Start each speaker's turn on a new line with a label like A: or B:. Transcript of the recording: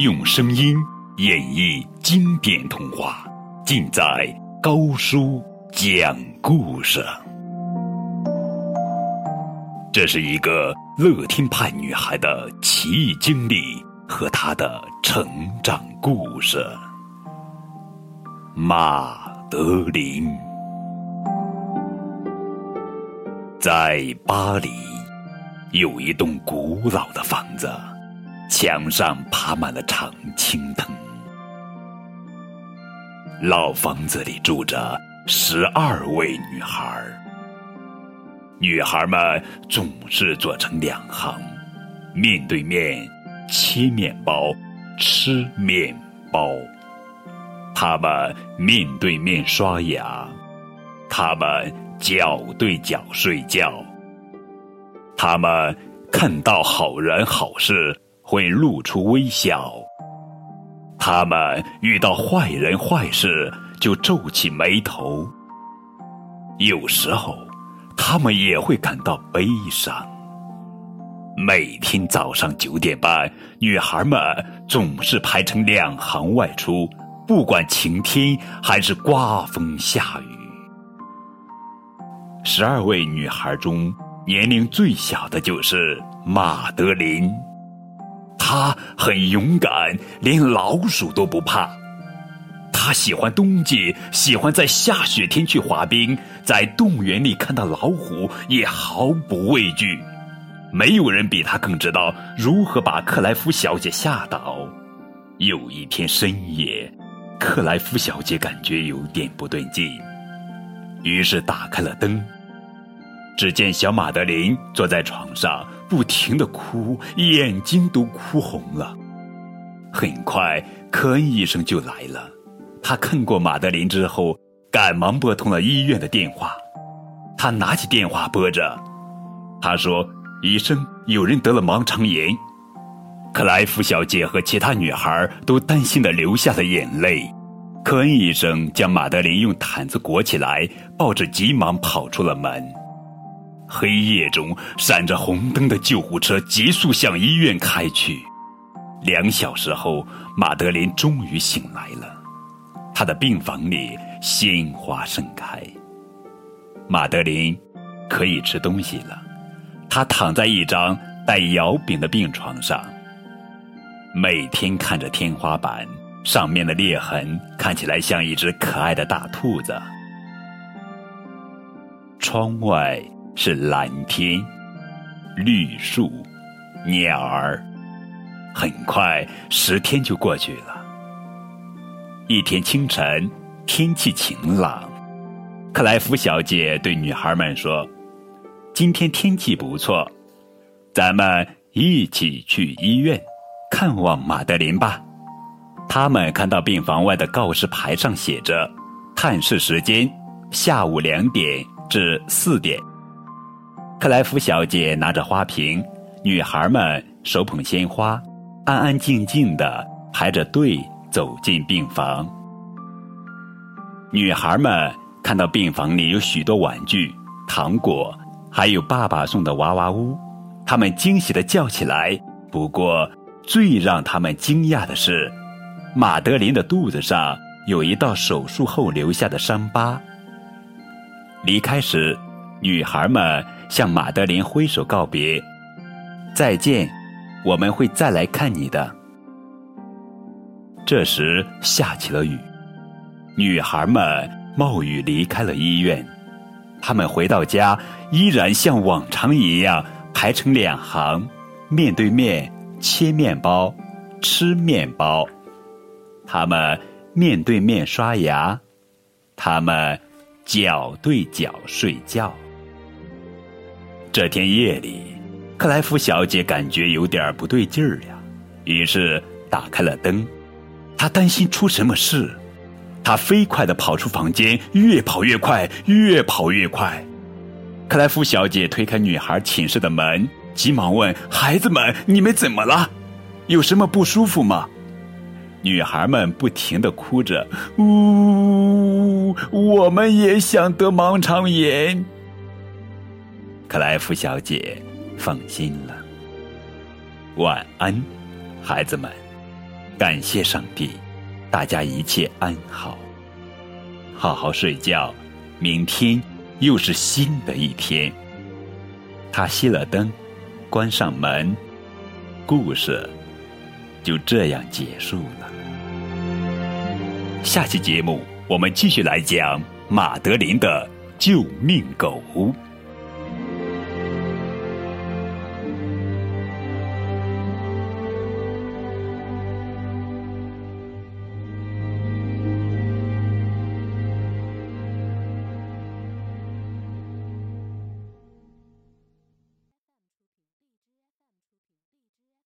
A: 用声音演绎经典童话，尽在高叔讲故事。这是一个乐天派女孩的奇异经历和她的成长故事。马德琳在巴黎有一栋古老的房子。墙上爬满了常青藤，老房子里住着十二位女孩女孩们总是坐成两行，面对面切面包、吃面包。她们面对面刷牙，她们脚对脚睡觉，她们看到好人好事。会露出微笑。他们遇到坏人坏事就皱起眉头。有时候，他们也会感到悲伤。每天早上九点半，女孩们总是排成两行外出，不管晴天还是刮风下雨。十二位女孩中，年龄最小的就是马德琳。他很勇敢，连老鼠都不怕。他喜欢冬季，喜欢在下雪天去滑冰，在动物园里看到老虎也毫不畏惧。没有人比他更知道如何把克莱夫小姐吓倒。有一天深夜，克莱夫小姐感觉有点不对劲，于是打开了灯。只见小马德琳坐在床上，不停的哭，眼睛都哭红了。很快，科恩医生就来了。他看过马德琳之后，赶忙拨通了医院的电话。他拿起电话拨着，他说：“医生，有人得了盲肠炎。”克莱夫小姐和其他女孩都担心的流下了眼泪。科恩医生将马德琳用毯子裹起来，抱着急忙跑出了门。黑夜中，闪着红灯的救护车急速向医院开去。两小时后，马德琳终于醒来了。她的病房里鲜花盛开。马德琳可以吃东西了。她躺在一张带摇柄的病床上，每天看着天花板上面的裂痕，看起来像一只可爱的大兔子。窗外。是蓝天、绿树、鸟儿。很快，十天就过去了。一天清晨，天气晴朗，克莱夫小姐对女孩们说：“今天天气不错，咱们一起去医院看望马德琳吧。”他们看到病房外的告示牌上写着：“探视时间下午两点至四点。”克莱夫小姐拿着花瓶，女孩们手捧鲜花，安安静静的排着队走进病房。女孩们看到病房里有许多玩具、糖果，还有爸爸送的娃娃屋，她们惊喜的叫起来。不过，最让他们惊讶的是，马德琳的肚子上有一道手术后留下的伤疤。离开时，女孩们。向马德琳挥手告别，再见，我们会再来看你的。这时下起了雨，女孩们冒雨离开了医院。她们回到家，依然像往常一样排成两行，面对面切面包、吃面包。她们面对面刷牙，她们脚对脚睡觉。这天夜里，克莱夫小姐感觉有点不对劲儿呀，于是打开了灯。她担心出什么事，她飞快地跑出房间，越跑越快，越跑越快。克莱夫小姐推开女孩寝室的门，急忙问：“孩子们，你们怎么了？有什么不舒服吗？”女孩们不停地哭着：“呜，我们也想得盲肠炎。”克莱夫小姐放心了。晚安，孩子们，感谢上帝，大家一切安好。好好睡觉，明天又是新的一天。他熄了灯，关上门，故事就这样结束了。下期节目我们继续来讲马德琳的救命狗。